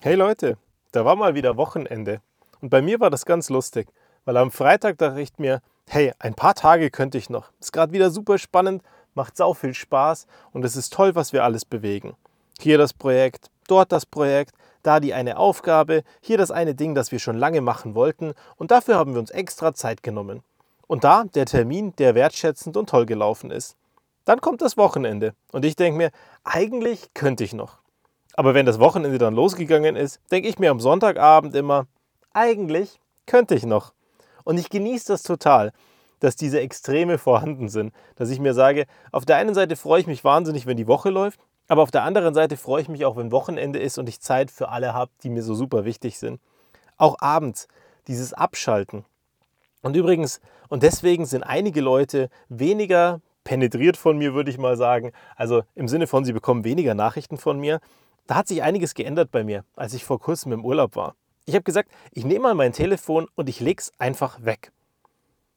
Hey Leute, da war mal wieder Wochenende. Und bei mir war das ganz lustig, weil am Freitag dachte ich mir, hey, ein paar Tage könnte ich noch. Ist gerade wieder super spannend, macht sau viel Spaß und es ist toll, was wir alles bewegen. Hier das Projekt, dort das Projekt, da die eine Aufgabe, hier das eine Ding, das wir schon lange machen wollten und dafür haben wir uns extra Zeit genommen. Und da der Termin, der wertschätzend und toll gelaufen ist. Dann kommt das Wochenende und ich denke mir, eigentlich könnte ich noch. Aber wenn das Wochenende dann losgegangen ist, denke ich mir am Sonntagabend immer, eigentlich könnte ich noch. Und ich genieße das total, dass diese Extreme vorhanden sind. Dass ich mir sage, auf der einen Seite freue ich mich wahnsinnig, wenn die Woche läuft, aber auf der anderen Seite freue ich mich auch, wenn Wochenende ist und ich Zeit für alle habe, die mir so super wichtig sind. Auch abends, dieses Abschalten. Und übrigens, und deswegen sind einige Leute weniger penetriert von mir, würde ich mal sagen. Also im Sinne von, sie bekommen weniger Nachrichten von mir, da hat sich einiges geändert bei mir, als ich vor kurzem im Urlaub war. Ich habe gesagt, ich nehme mal mein Telefon und ich lege es einfach weg.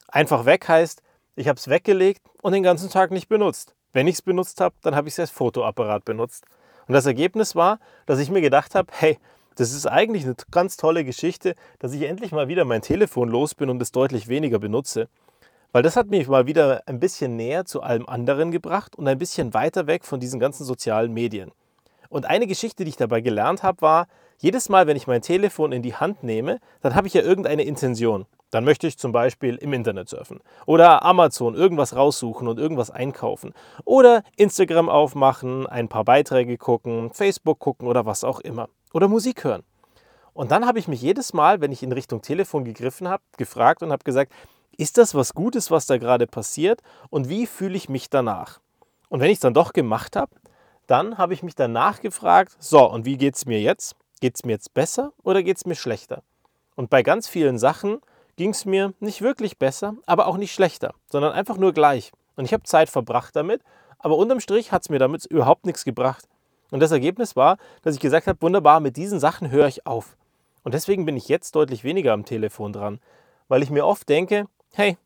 Einfach weg heißt, ich habe es weggelegt und den ganzen Tag nicht benutzt. Wenn ich es benutzt habe, dann habe ich es als Fotoapparat benutzt. Und das Ergebnis war, dass ich mir gedacht habe, hey, das ist eigentlich eine ganz tolle Geschichte, dass ich endlich mal wieder mein Telefon los bin und es deutlich weniger benutze. Weil das hat mich mal wieder ein bisschen näher zu allem anderen gebracht und ein bisschen weiter weg von diesen ganzen sozialen Medien. Und eine Geschichte, die ich dabei gelernt habe, war, jedes Mal, wenn ich mein Telefon in die Hand nehme, dann habe ich ja irgendeine Intention. Dann möchte ich zum Beispiel im Internet surfen oder Amazon irgendwas raussuchen und irgendwas einkaufen oder Instagram aufmachen, ein paar Beiträge gucken, Facebook gucken oder was auch immer oder Musik hören. Und dann habe ich mich jedes Mal, wenn ich in Richtung Telefon gegriffen habe, gefragt und habe gesagt, ist das was Gutes, was da gerade passiert und wie fühle ich mich danach? Und wenn ich es dann doch gemacht habe, dann habe ich mich danach gefragt, so, und wie geht es mir jetzt? Geht es mir jetzt besser oder geht es mir schlechter? Und bei ganz vielen Sachen ging es mir nicht wirklich besser, aber auch nicht schlechter, sondern einfach nur gleich. Und ich habe Zeit verbracht damit, aber unterm Strich hat es mir damit überhaupt nichts gebracht. Und das Ergebnis war, dass ich gesagt habe, wunderbar, mit diesen Sachen höre ich auf. Und deswegen bin ich jetzt deutlich weniger am Telefon dran, weil ich mir oft denke, hey,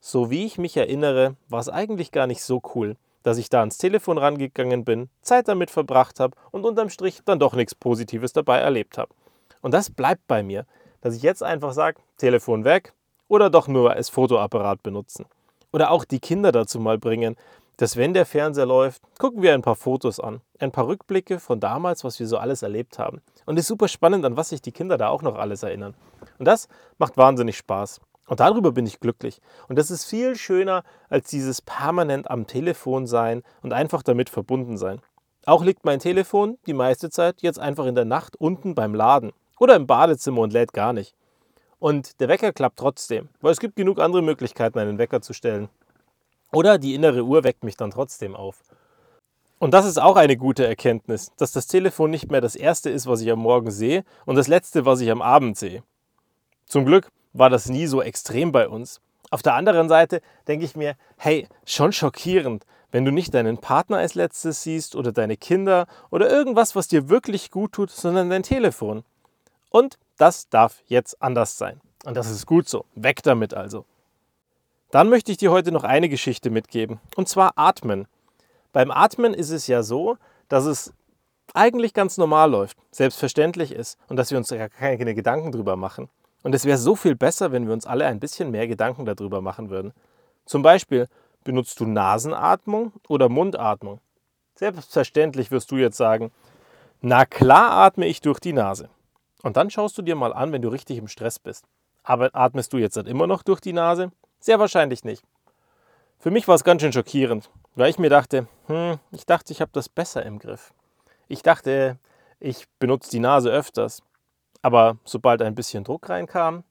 so wie ich mich erinnere, war es eigentlich gar nicht so cool dass ich da ans Telefon rangegangen bin, Zeit damit verbracht habe und unterm Strich dann doch nichts Positives dabei erlebt habe. Und das bleibt bei mir, dass ich jetzt einfach sage, Telefon weg oder doch nur als Fotoapparat benutzen. Oder auch die Kinder dazu mal bringen, dass wenn der Fernseher läuft, gucken wir ein paar Fotos an, ein paar Rückblicke von damals, was wir so alles erlebt haben. Und es ist super spannend, an was sich die Kinder da auch noch alles erinnern. Und das macht wahnsinnig Spaß. Und darüber bin ich glücklich. Und das ist viel schöner als dieses permanent am Telefon sein und einfach damit verbunden sein. Auch liegt mein Telefon die meiste Zeit jetzt einfach in der Nacht unten beim Laden oder im Badezimmer und lädt gar nicht. Und der Wecker klappt trotzdem, weil es gibt genug andere Möglichkeiten, einen Wecker zu stellen. Oder die innere Uhr weckt mich dann trotzdem auf. Und das ist auch eine gute Erkenntnis, dass das Telefon nicht mehr das Erste ist, was ich am Morgen sehe und das Letzte, was ich am Abend sehe. Zum Glück war das nie so extrem bei uns. Auf der anderen Seite denke ich mir, hey, schon schockierend, wenn du nicht deinen Partner als letztes siehst oder deine Kinder oder irgendwas, was dir wirklich gut tut, sondern dein Telefon. Und das darf jetzt anders sein. Und das ist gut so. Weg damit also. Dann möchte ich dir heute noch eine Geschichte mitgeben, und zwar Atmen. Beim Atmen ist es ja so, dass es eigentlich ganz normal läuft, selbstverständlich ist und dass wir uns ja keine Gedanken drüber machen. Und es wäre so viel besser, wenn wir uns alle ein bisschen mehr Gedanken darüber machen würden. Zum Beispiel, benutzt du Nasenatmung oder Mundatmung? Selbstverständlich wirst du jetzt sagen, na klar atme ich durch die Nase. Und dann schaust du dir mal an, wenn du richtig im Stress bist. Aber atmest du jetzt dann immer noch durch die Nase? Sehr wahrscheinlich nicht. Für mich war es ganz schön schockierend, weil ich mir dachte, hm, ich dachte, ich habe das besser im Griff. Ich dachte, ich benutze die Nase öfters. Aber sobald ein bisschen Druck reinkam,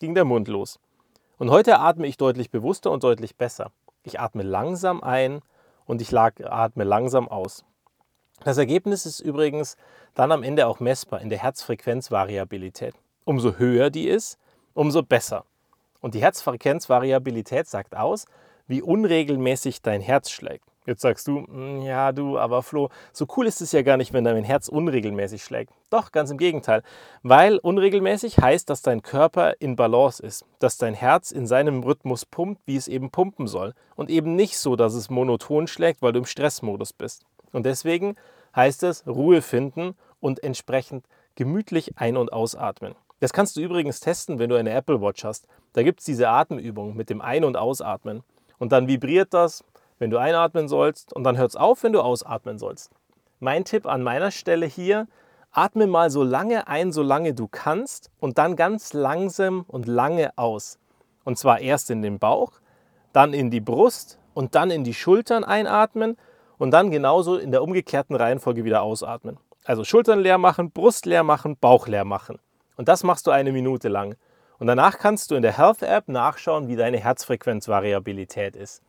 ging der Mund los. Und heute atme ich deutlich bewusster und deutlich besser. Ich atme langsam ein und ich atme langsam aus. Das Ergebnis ist übrigens dann am Ende auch messbar in der Herzfrequenzvariabilität. Umso höher die ist, umso besser. Und die Herzfrequenzvariabilität sagt aus, wie unregelmäßig dein Herz schlägt. Jetzt sagst du, hm, ja du, aber Flo, so cool ist es ja gar nicht, wenn dein Herz unregelmäßig schlägt. Doch, ganz im Gegenteil. Weil unregelmäßig heißt, dass dein Körper in Balance ist, dass dein Herz in seinem Rhythmus pumpt, wie es eben pumpen soll. Und eben nicht so, dass es monoton schlägt, weil du im Stressmodus bist. Und deswegen heißt es Ruhe finden und entsprechend gemütlich ein- und ausatmen. Das kannst du übrigens testen, wenn du eine Apple Watch hast. Da gibt es diese Atemübung mit dem Ein- und Ausatmen. Und dann vibriert das, wenn du einatmen sollst und dann hört es auf, wenn du ausatmen sollst. Mein Tipp an meiner Stelle hier, atme mal so lange ein, solange du kannst und dann ganz langsam und lange aus. Und zwar erst in den Bauch, dann in die Brust und dann in die Schultern einatmen und dann genauso in der umgekehrten Reihenfolge wieder ausatmen. Also Schultern leer machen, Brust leer machen, Bauch leer machen. Und das machst du eine Minute lang. Und danach kannst du in der Health App nachschauen, wie deine Herzfrequenzvariabilität ist.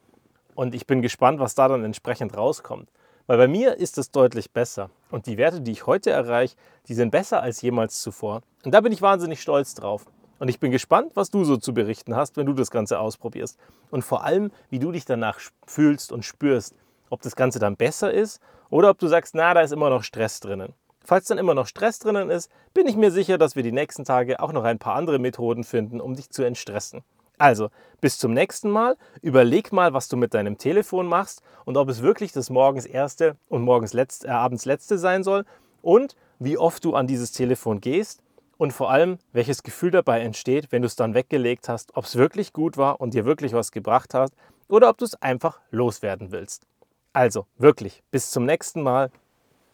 Und ich bin gespannt, was da dann entsprechend rauskommt. Weil bei mir ist es deutlich besser. Und die Werte, die ich heute erreiche, die sind besser als jemals zuvor. Und da bin ich wahnsinnig stolz drauf. Und ich bin gespannt, was du so zu berichten hast, wenn du das Ganze ausprobierst. Und vor allem, wie du dich danach fühlst und spürst. Ob das Ganze dann besser ist oder ob du sagst, na, da ist immer noch Stress drinnen. Falls dann immer noch Stress drinnen ist, bin ich mir sicher, dass wir die nächsten Tage auch noch ein paar andere Methoden finden, um dich zu entstressen. Also, bis zum nächsten Mal. Überleg mal, was du mit deinem Telefon machst und ob es wirklich das morgens erste und morgens letzte, äh, abends letzte sein soll und wie oft du an dieses Telefon gehst und vor allem, welches Gefühl dabei entsteht, wenn du es dann weggelegt hast, ob es wirklich gut war und dir wirklich was gebracht hat oder ob du es einfach loswerden willst. Also, wirklich, bis zum nächsten Mal.